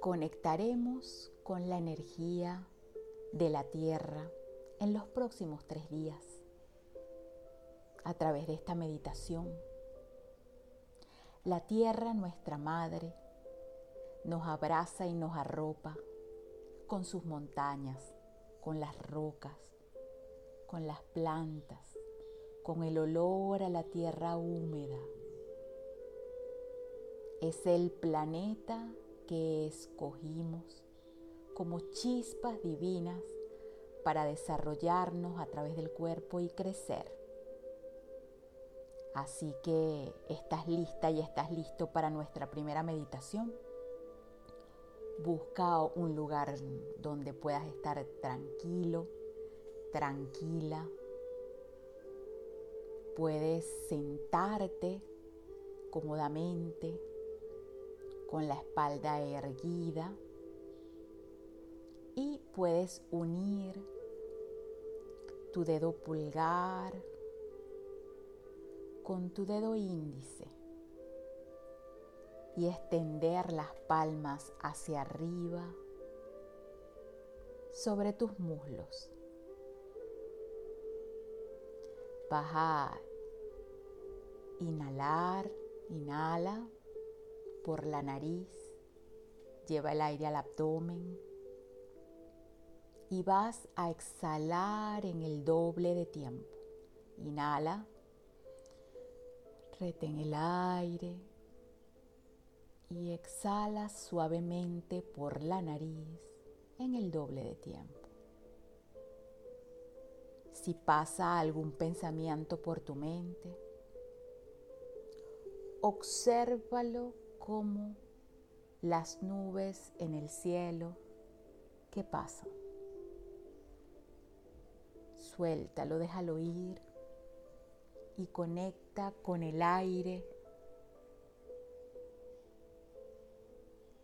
conectaremos con la energía de la tierra en los próximos tres días a través de esta meditación. La tierra, nuestra madre, nos abraza y nos arropa con sus montañas, con las rocas, con las plantas, con el olor a la tierra húmeda. Es el planeta que escogimos como chispas divinas para desarrollarnos a través del cuerpo y crecer. Así que estás lista y estás listo para nuestra primera meditación. Busca un lugar donde puedas estar tranquilo, tranquila. Puedes sentarte cómodamente con la espalda erguida y puedes unir tu dedo pulgar con tu dedo índice y extender las palmas hacia arriba sobre tus muslos. A inhalar, inhala por la nariz, lleva el aire al abdomen y vas a exhalar en el doble de tiempo. Inhala, retén el aire y exhala suavemente por la nariz en el doble de tiempo. Si pasa algún pensamiento por tu mente, obsérvalo como las nubes en el cielo que pasan. Suéltalo, déjalo ir y conecta con el aire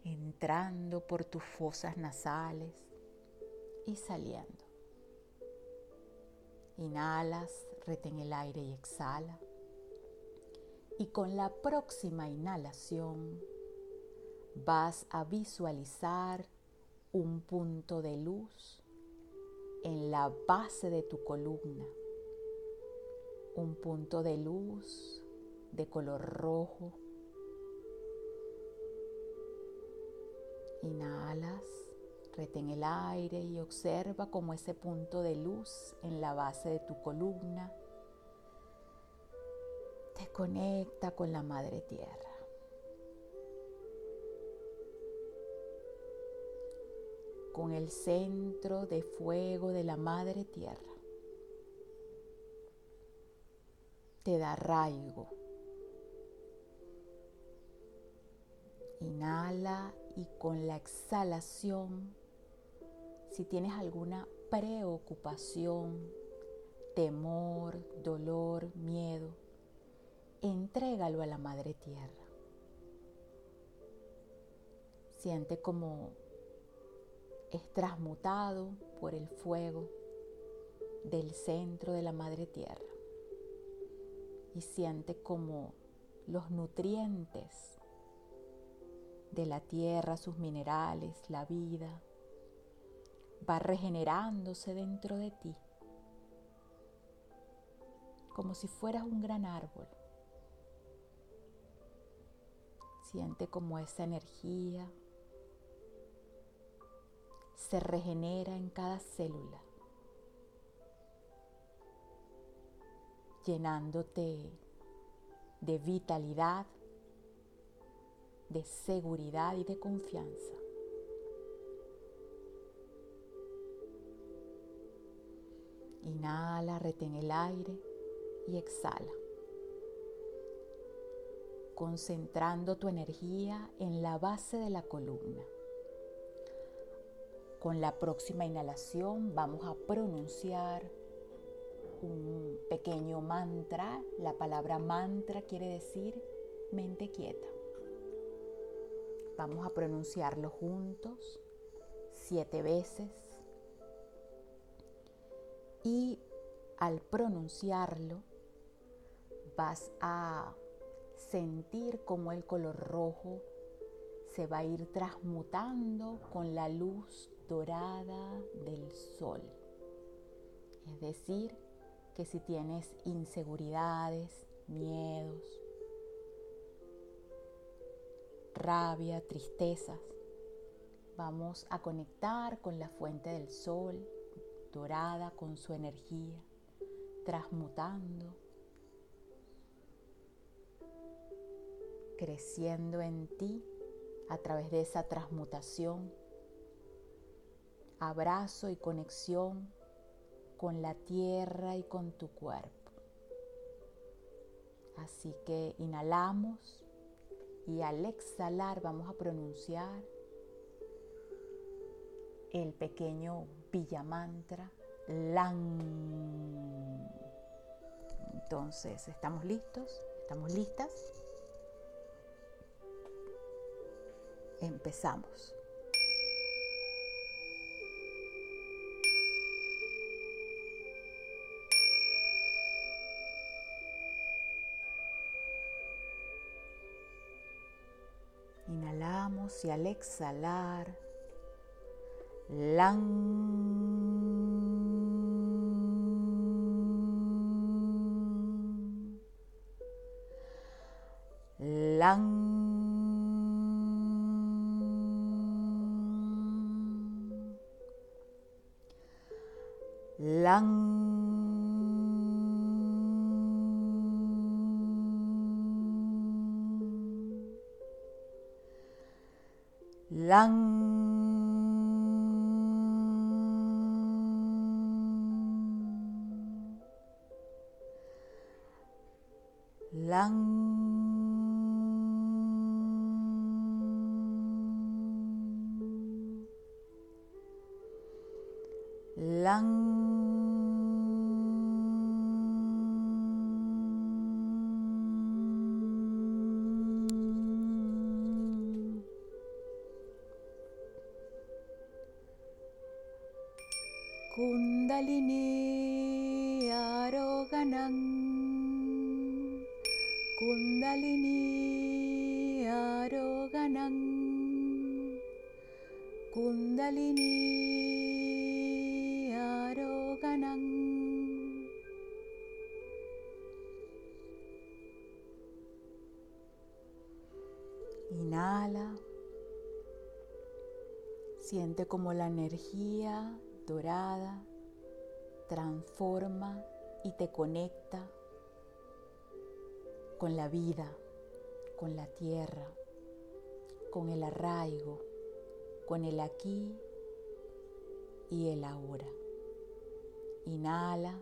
entrando por tus fosas nasales y saliendo. Inhalas, retén el aire y exhala. Y con la próxima inhalación vas a visualizar un punto de luz en la base de tu columna. Un punto de luz de color rojo. Inhalas, retén el aire y observa cómo ese punto de luz en la base de tu columna te conecta con la Madre Tierra. con el centro de fuego de la Madre Tierra. Te da arraigo. Inhala y con la exhalación, si tienes alguna preocupación, temor, dolor, miedo, entrégalo a la Madre Tierra. Siente como es transmutado por el fuego del centro de la madre tierra y siente como los nutrientes de la tierra, sus minerales, la vida, va regenerándose dentro de ti, como si fueras un gran árbol. Siente como esa energía se regenera en cada célula, llenándote de vitalidad, de seguridad y de confianza. Inhala, retén el aire y exhala, concentrando tu energía en la base de la columna. Con la próxima inhalación vamos a pronunciar un pequeño mantra. La palabra mantra quiere decir mente quieta. Vamos a pronunciarlo juntos siete veces. Y al pronunciarlo vas a sentir como el color rojo se va a ir transmutando con la luz dorada del sol. Es decir, que si tienes inseguridades, miedos, rabia, tristezas, vamos a conectar con la fuente del sol dorada con su energía, transmutando, creciendo en ti a través de esa transmutación, abrazo y conexión con la tierra y con tu cuerpo. Así que inhalamos y al exhalar vamos a pronunciar el pequeño Villamantra Lan. Entonces, ¿estamos listos? ¿Estamos listas? Empezamos. Inhalamos y al exhalar, lang. Lang. Lang. Lang. Lang. Lang. Kundalini Aroganam Kundalini Aroganam Kundalini Aroganam Inhala. Siente como la energía dorada transforma y te conecta con la vida, con la tierra, con el arraigo, con el aquí y el ahora. Inhala,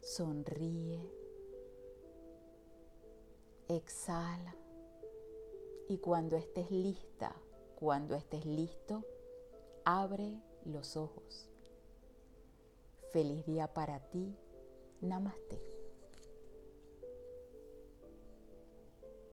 sonríe, exhala y cuando estés lista, cuando estés listo, abre los ojos. Feliz día para ti. Namaste.